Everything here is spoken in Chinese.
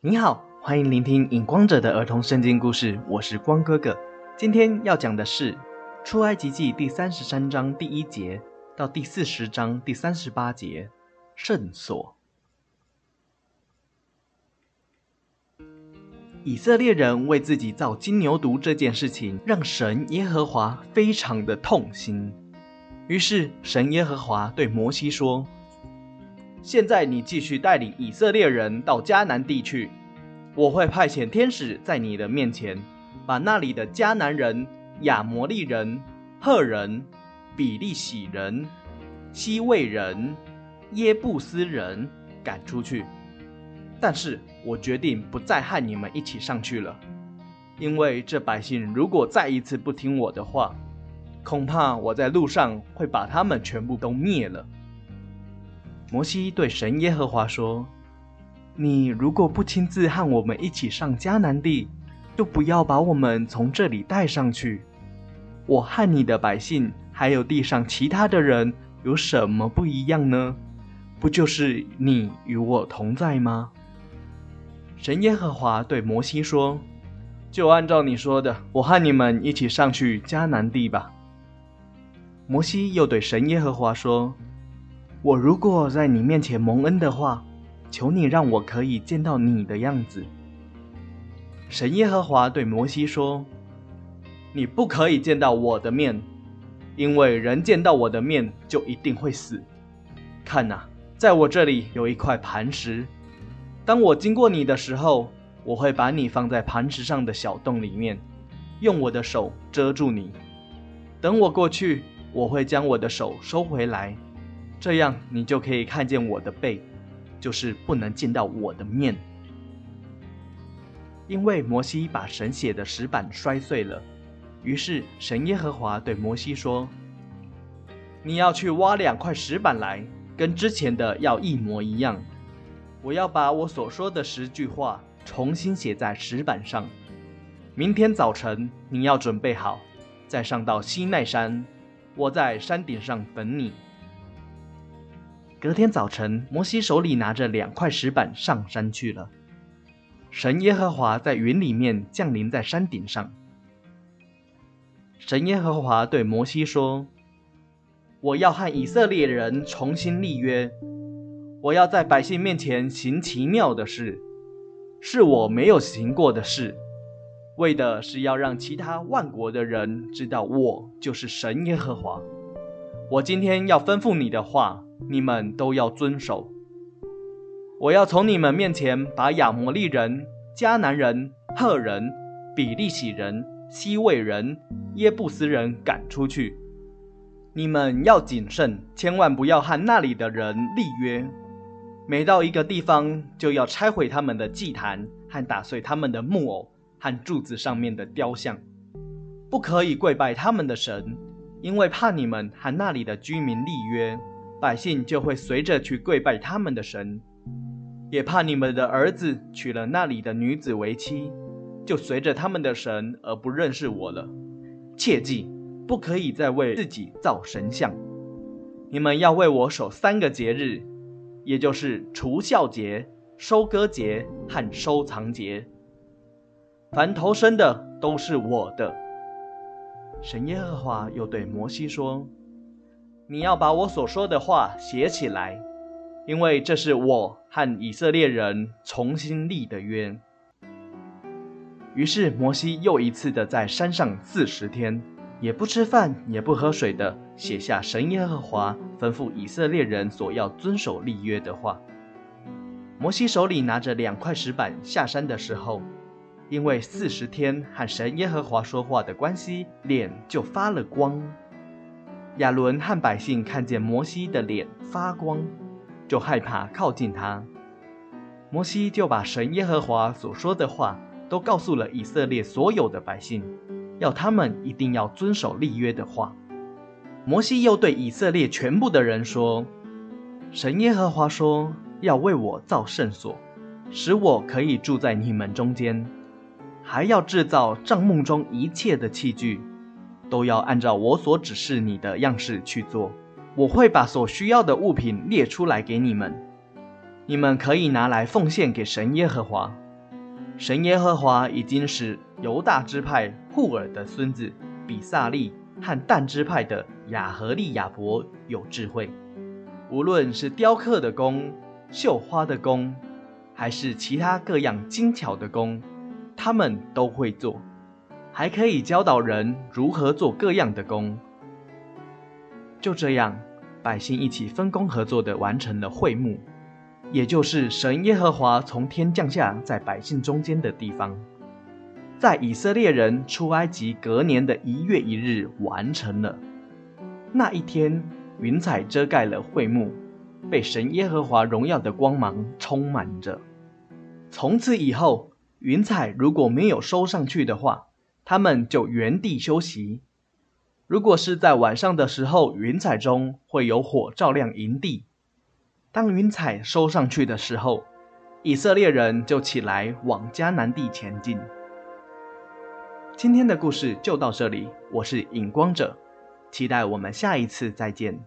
你好，欢迎聆听影光者的儿童圣经故事，我是光哥哥。今天要讲的是《出埃及记》第三十三章第一节到第四十章第三十八节，圣所。以色列人为自己造金牛犊这件事情，让神耶和华非常的痛心。于是神耶和华对摩西说。现在你继续带领以色列人到迦南地去，我会派遣天使在你的面前，把那里的迦南人、亚摩利人、赫人、比利洗人、西魏人、耶布斯人赶出去。但是我决定不再和你们一起上去了，因为这百姓如果再一次不听我的话，恐怕我在路上会把他们全部都灭了。摩西对神耶和华说：“你如果不亲自和我们一起上迦南地，就不要把我们从这里带上去。我和你的百姓，还有地上其他的人，有什么不一样呢？不就是你与我同在吗？”神耶和华对摩西说：“就按照你说的，我和你们一起上去迦南地吧。”摩西又对神耶和华说。我如果在你面前蒙恩的话，求你让我可以见到你的样子。神耶和华对摩西说：“你不可以见到我的面，因为人见到我的面就一定会死。看呐，在我这里有一块磐石，当我经过你的时候，我会把你放在磐石上的小洞里面，用我的手遮住你。等我过去，我会将我的手收回来。”这样你就可以看见我的背，就是不能见到我的面。因为摩西把神写的石板摔碎了，于是神耶和华对摩西说：“你要去挖两块石板来，跟之前的要一模一样。我要把我所说的十句话重新写在石板上。明天早晨你要准备好，再上到西奈山，我在山顶上等你。”隔天早晨，摩西手里拿着两块石板上山去了。神耶和华在云里面降临在山顶上。神耶和华对摩西说：“我要和以色列人重新立约，我要在百姓面前行奇妙的事，是我没有行过的事，为的是要让其他万国的人知道我就是神耶和华。我今天要吩咐你的话。”你们都要遵守。我要从你们面前把亚摩利人、迦南人、赫人、比利洗人、西魏人、耶布斯人赶出去。你们要谨慎，千万不要和那里的人立约。每到一个地方，就要拆毁他们的祭坛，和打碎他们的木偶和柱子上面的雕像，不可以跪拜他们的神，因为怕你们和那里的居民立约。百姓就会随着去跪拜他们的神，也怕你们的儿子娶了那里的女子为妻，就随着他们的神而不认识我了。切记，不可以再为自己造神像。你们要为我守三个节日，也就是除孝节、收割节和收藏节。凡投生的都是我的。神耶和华又对摩西说。你要把我所说的话写起来，因为这是我和以色列人重新立的约。于是摩西又一次的在山上四十天，也不吃饭也不喝水的写下神耶和华吩咐以色列人所要遵守立约的话。摩西手里拿着两块石板下山的时候，因为四十天和神耶和华说话的关系，脸就发了光。亚伦和百姓看见摩西的脸发光，就害怕靠近他。摩西就把神耶和华所说的话都告诉了以色列所有的百姓，要他们一定要遵守立约的话。摩西又对以色列全部的人说：“神耶和华说要为我造圣所，使我可以住在你们中间，还要制造帐幕中一切的器具。”都要按照我所指示你的样式去做。我会把所需要的物品列出来给你们，你们可以拿来奉献给神耶和华，神耶和华已经使犹大支派户尔的孙子比萨利和但支派的雅和利亚伯有智慧，无论是雕刻的工、绣花的工，还是其他各样精巧的工，他们都会做，还可以教导人如何做各样的工。就这样，百姓一起分工合作的完成了会幕。也就是神耶和华从天降下在百姓中间的地方，在以色列人出埃及隔年的一月一日完成了。那一天，云彩遮盖了会幕，被神耶和华荣耀的光芒充满着。从此以后，云彩如果没有收上去的话，他们就原地休息；如果是在晚上的时候，云彩中会有火照亮营地。当云彩收上去的时候，以色列人就起来往迦南地前进。今天的故事就到这里，我是影光者，期待我们下一次再见。